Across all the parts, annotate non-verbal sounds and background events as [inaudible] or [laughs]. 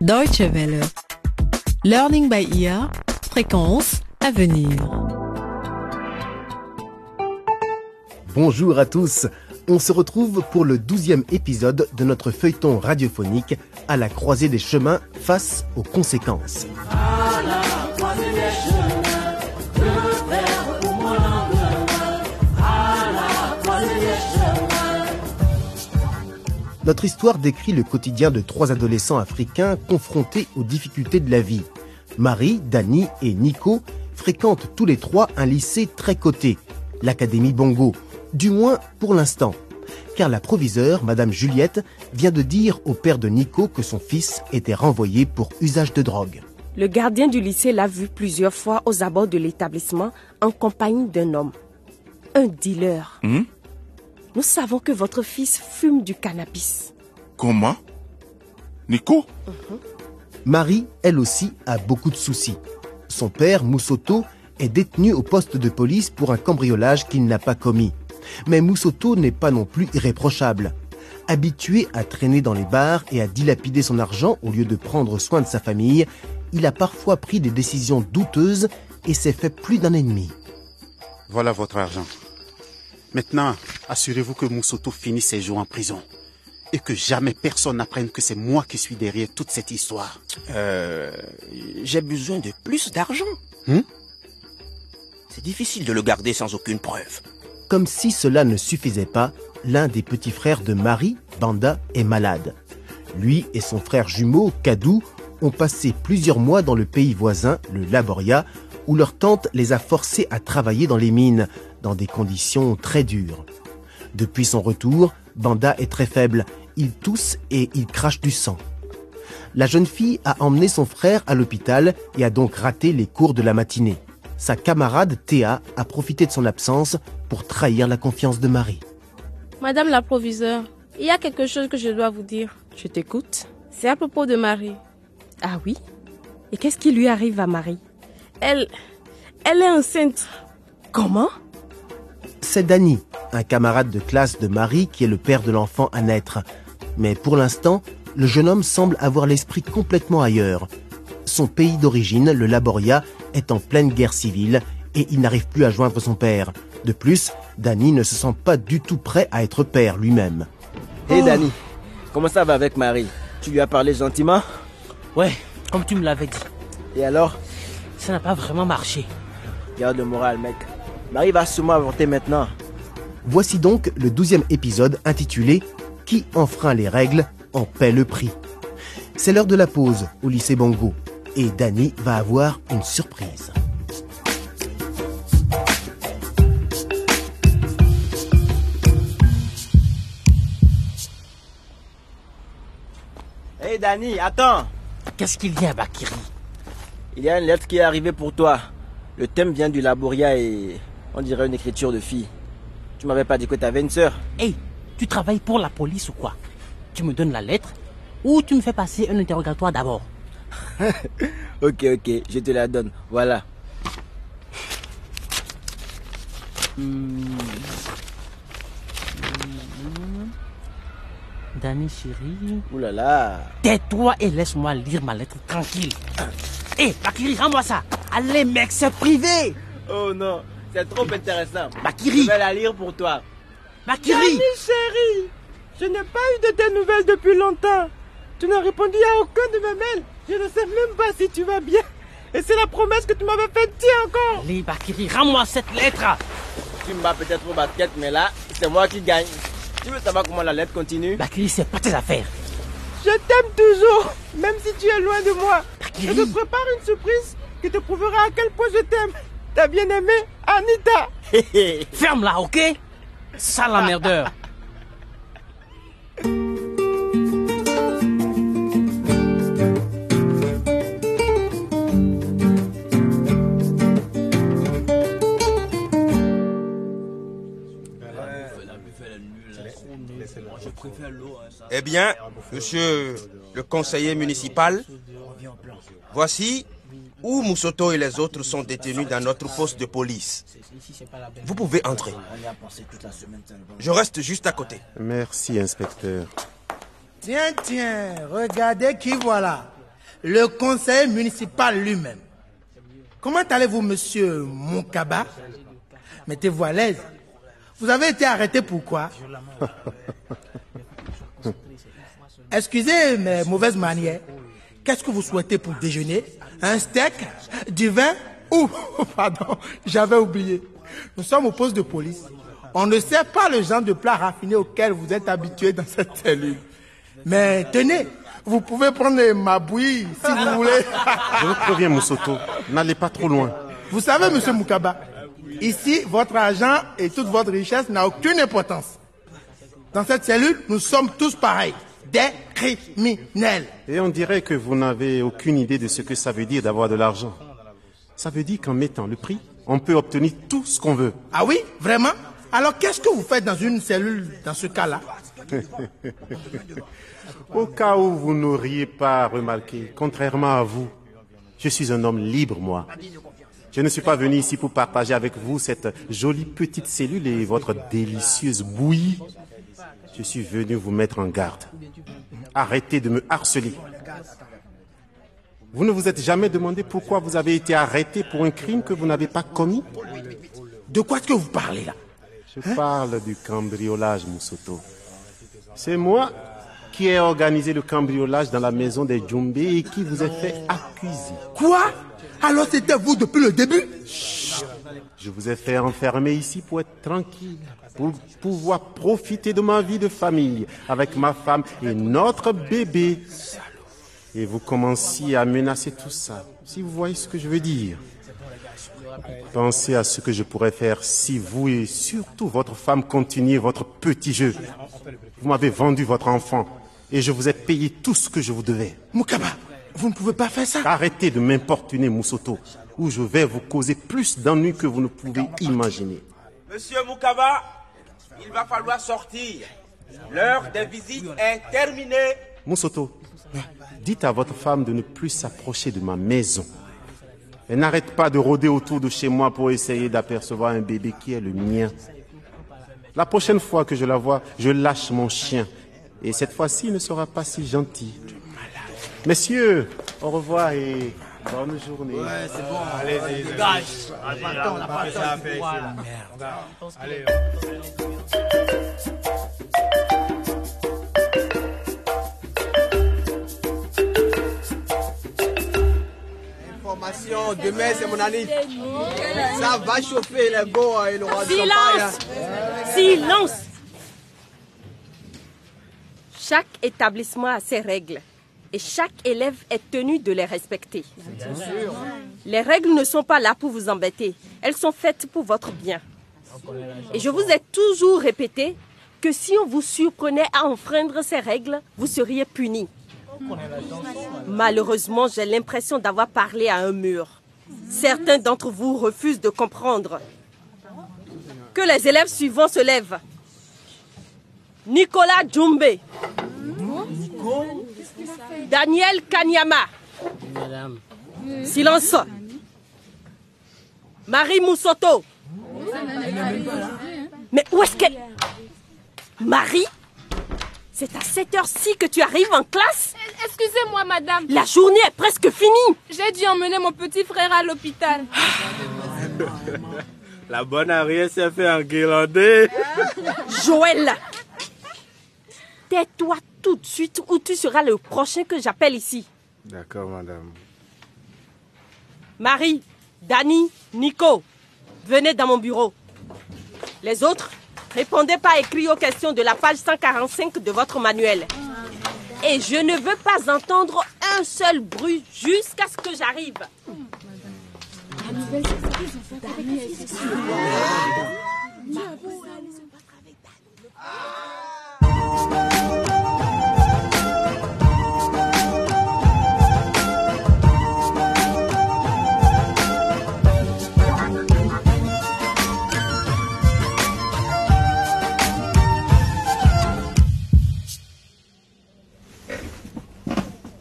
Deutsche Welle. Learning by ear. Fréquence à venir. Bonjour à tous. On se retrouve pour le douzième épisode de notre feuilleton radiophonique à la croisée des chemins face aux conséquences. Notre histoire décrit le quotidien de trois adolescents africains confrontés aux difficultés de la vie. Marie, Dani et Nico fréquentent tous les trois un lycée très coté, l'Académie Bongo, du moins pour l'instant. Car la proviseure, Madame Juliette, vient de dire au père de Nico que son fils était renvoyé pour usage de drogue. Le gardien du lycée l'a vu plusieurs fois aux abords de l'établissement en compagnie d'un homme. Un dealer. Hmm? Nous savons que votre fils fume du cannabis. Comment? Nico? Marie, elle aussi, a beaucoup de soucis. Son père, Moussoto, est détenu au poste de police pour un cambriolage qu'il n'a pas commis. Mais Moussoto n'est pas non plus irréprochable. Habitué à traîner dans les bars et à dilapider son argent au lieu de prendre soin de sa famille, il a parfois pris des décisions douteuses et s'est fait plus d'un ennemi. Voilà votre argent. Maintenant, assurez-vous que Moussoto finisse ses jours en prison. Et que jamais personne n'apprenne que c'est moi qui suis derrière toute cette histoire. Euh, j'ai besoin de plus d'argent. Hmm? C'est difficile de le garder sans aucune preuve. Comme si cela ne suffisait pas, l'un des petits frères de Marie, Banda, est malade. Lui et son frère jumeau, Kadou, ont passé plusieurs mois dans le pays voisin, le Laboria, où leur tante les a forcés à travailler dans les mines, dans des conditions très dures. Depuis son retour, Banda est très faible, il tousse et il crache du sang. La jeune fille a emmené son frère à l'hôpital et a donc raté les cours de la matinée. Sa camarade Théa a profité de son absence pour trahir la confiance de Marie. Madame la proviseure, il y a quelque chose que je dois vous dire. Je t'écoute. C'est à propos de Marie. Ah oui? Et qu'est-ce qui lui arrive à Marie? Elle. Elle est enceinte. Comment? C'est Danny, un camarade de classe de Marie qui est le père de l'enfant à naître. Mais pour l'instant, le jeune homme semble avoir l'esprit complètement ailleurs. Son pays d'origine, le Laboria, est en pleine guerre civile et il n'arrive plus à joindre son père. De plus, Danny ne se sent pas du tout prêt à être père lui-même. Hé Danny, comment ça va avec Marie? Tu lui as parlé gentiment? Ouais, comme tu me l'avais dit. Et alors? Ça n'a pas vraiment marché. Garde le moral, mec. Marie va sûrement avorter maintenant. Voici donc le douzième épisode intitulé Qui enfreint les règles en paie le prix? C'est l'heure de la pause au lycée Bongo et Danny va avoir une surprise. Hé Danny, attends Qu'est-ce qu'il y a, Bakiri? Il y a une lettre qui est arrivée pour toi. Le thème vient du Laboria et on dirait une écriture de fille. Tu m'avais pas dit que t'avais une sœur Hey, tu travailles pour la police ou quoi? Tu me donnes la lettre ou tu me fais passer un interrogatoire d'abord? [laughs] Ok, ok, je te la donne. Voilà. Hmm. Dani chérie. Ouh là là. Tais-toi et laisse-moi lire ma lettre tranquille. Hé, Bakiri, rends-moi ça. Allez, mec, c'est privé. Oh non, c'est trop intéressant. Bakiri. Je vais la lire pour toi. Bakiri. Dani chérie, je n'ai pas eu de tes nouvelles depuis longtemps. Tu n'as répondu à aucun de mes mails. Je ne sais même pas si tu vas bien. Et c'est la promesse que tu m'avais faite, tiens encore. Allez, Bakiri, rends-moi cette lettre. Tu me bats peut-être au basket, mais là, c'est moi qui gagne. Tu veux savoir comment la lettre continue? Bakiri, c'est pas tes affaires. Je t'aime toujours, même si tu es loin de moi. Bakiri. Je te prépare une surprise qui te prouvera à quel point je t'aime. Ta bien-aimée, Anita. Ferme-la, ok? Sale emmerdeur. Eh bien, monsieur le conseiller municipal, voici où Moussoto et les autres sont détenus dans notre poste de police. Vous pouvez entrer. Je reste juste à côté. Merci, inspecteur. Tiens, tiens, regardez qui voilà. le conseiller municipal lui-même. Comment allez-vous, monsieur Moukaba? Mettez-vous à l'aise. Vous avez été arrêté pourquoi [laughs] Excusez mes mauvaises manières. Qu'est-ce que vous souhaitez pour déjeuner? Un steak Du vin Ou, [laughs] pardon, j'avais oublié. Nous sommes au poste de police. On ne sait pas le genre de plat raffiné auquel vous êtes habitué dans cette cellule. Mais tenez, vous pouvez prendre ma bouillie si vous voulez. Je vous préviens, Moussoto, n'allez pas trop loin. Vous savez, monsieur Moukaba, ici, votre argent et toute votre richesse n'a aucune importance. Dans cette cellule, nous sommes tous pareils, des criminels. Et on dirait que vous n'avez aucune idée de ce que ça veut dire d'avoir de l'argent. Ça veut dire qu'en mettant le prix, on peut obtenir tout ce qu'on veut. Ah oui, vraiment? Alors qu'est-ce que vous faites dans une cellule dans ce cas-là? [laughs] Au cas où vous n'auriez pas remarqué, contrairement à vous, je suis un homme libre, moi. Je ne suis pas venu ici pour partager avec vous cette jolie petite cellule et votre délicieuse bouillie. Je suis venu vous mettre en garde. Arrêtez de me harceler. Vous ne vous êtes jamais demandé pourquoi vous avez été arrêté pour un crime que vous n'avez pas commis? De quoi est-ce que vous parlez là? Je parle du cambriolage, Moussoto. C'est moi qui ai organisé le cambriolage dans la maison des Djumbe et qui vous ai fait accuser. Quoi? Alors c'était vous depuis le début Je vous ai fait enfermer ici pour être tranquille, pour pouvoir profiter de ma vie de famille avec ma femme et notre bébé. Et vous commenciez à menacer tout ça, si vous voyez ce que je veux dire. Pensez à ce que je pourrais faire si vous et surtout votre femme continuez votre petit jeu. Vous m'avez vendu votre enfant et je vous ai payé tout ce que je vous devais. Moukaba, vous ne pouvez pas faire ça. Arrêtez de m'importuner, Moussoto, ou je vais vous causer plus d'ennuis que vous ne pouvez imaginer. Monsieur Moukaba, il va falloir sortir. L'heure des visites est terminée. Moussoto, dites à votre femme de ne plus s'approcher de ma maison. Elle n'arrête pas de rôder autour de chez moi pour essayer d'apercevoir un bébé qui est le mien. La prochaine fois que je la vois, je lâche mon chien. Et cette fois-ci, il ne sera pas si gentil. Messieurs, au revoir et bonne journée. Ouais, c'est bon. Allez-y, dégage. Allez, on n'a pas le temps de pouvoir, là. Allez. Information, demain c'est mon année. Ça va chauffer les go et le roi de Silence Silence Chaque établissement a ses règles et chaque élève est tenu de les respecter. Les règles ne sont pas là pour vous embêter, elles sont faites pour votre bien. Et je vous ai toujours répété que si on vous surprenait à enfreindre ces règles, vous seriez puni. Malheureusement, j'ai l'impression d'avoir parlé à un mur. Certains d'entre vous refusent de comprendre. Que les élèves suivants se lèvent. Nicolas Djumbe. Daniel Kanyama. Silence. Marie Moussoto. Mais où est-ce qu'elle... Marie C'est à cette heure-ci que tu arrives en classe Excusez-moi, madame. La journée est presque finie. J'ai dû emmener mon petit frère à l'hôpital. La bonne arrière s'est fait enguirlander. Joël Tais-toi tout de suite ou tu seras le prochain que j'appelle ici. D'accord, madame. Marie, Dani, Nico, venez dans mon bureau. Les autres, répondez par écrit aux questions de la page 145 de votre manuel. Et je ne veux pas entendre un seul bruit jusqu'à ce que j'arrive.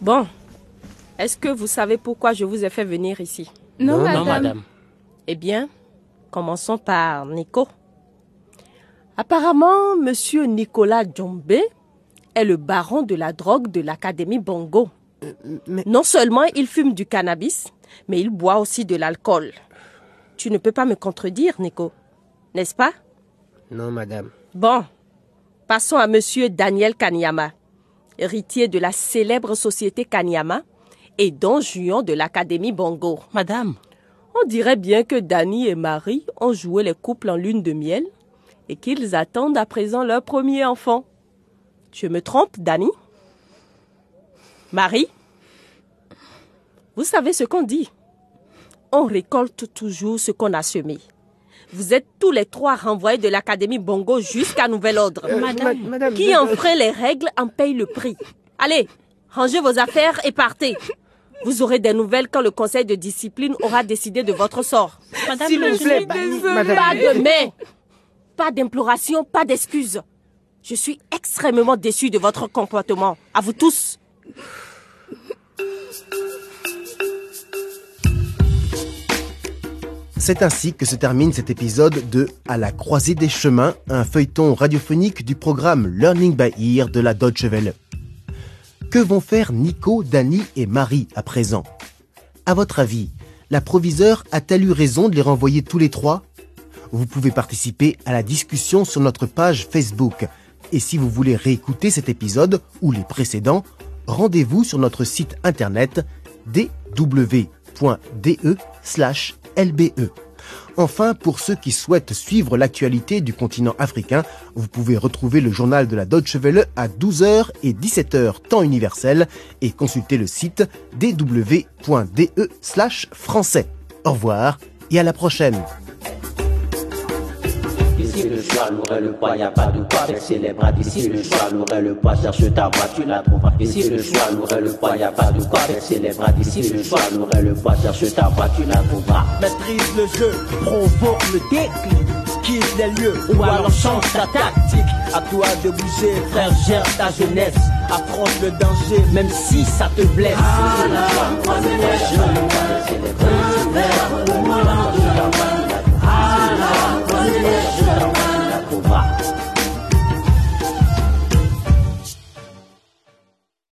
Bon, est-ce que vous savez pourquoi je vous ai fait venir ici? Non, Non, madame. madame. Eh bien, commençons par Nico. Apparemment, monsieur Nicolas Djombe est le baron de la drogue de l'Académie Bongo. Non seulement il fume du cannabis, mais il boit aussi de l'alcool. Tu ne peux pas me contredire, Nico, n'est-ce pas? Non, madame. Bon, passons à monsieur Daniel Kanyama, héritier de la célèbre société Kanyama et don juan de l'Académie Bongo. Madame, on dirait bien que Danny et Marie ont joué les couples en lune de miel et qu'ils attendent à présent leur premier enfant. Je me trompe, Danny Marie? Vous savez ce qu'on dit On récolte toujours ce qu'on a semé. Vous êtes tous les trois renvoyés de l'Académie Bongo jusqu'à nouvel ordre. Euh, madame, madame, Qui enfreint les règles en paye le prix? Allez, rangez vos affaires et partez. Vous aurez des nouvelles quand le conseil de discipline aura décidé de votre sort. Madame, S'il vous plaît, madame. Pas de mais, pas d'imploration, pas d'excuses. Je suis extrêmement déçu de votre comportement. À vous tous. C'est ainsi que se termine cet épisode de À la croisée des chemins, un feuilleton radiophonique du programme Learning by Ear de la Deutsche Welle. Que vont faire Nico, Danny et Marie à présent? À votre avis, la proviseure a-t-elle eu raison de les renvoyer tous les trois? Vous pouvez participer à la discussion sur notre page Facebook. Et si vous voulez réécouter cet épisode ou les précédents, rendez-vous sur notre site internet dw.de/lbe. Enfin, pour ceux qui souhaitent suivre l'actualité du continent africain, vous pouvez retrouver le journal de la Deutsche Welle à 12h et 17h temps universel et consulter le site dw.de/français. Au revoir et à la prochaine. Le choix, l'aurait le poids, y a pas de quoi baisser les bras. Ici le choix, l'aurait le poids, cherche ta voix, tu la trouveras. Ici le choix, l'aurait le poids, y a pas de quoi baisser les bras. Ici le choix, l'aurait le poids, cherche ta voix, tu la trouveras. Maîtrise le jeu, provoque le déclic. Quitte les lieux ou alors change ta tactique. À toi de bouger, frère, gère ta jeunesse. Affronte le danger, même si ça te blesse. Ah, 对。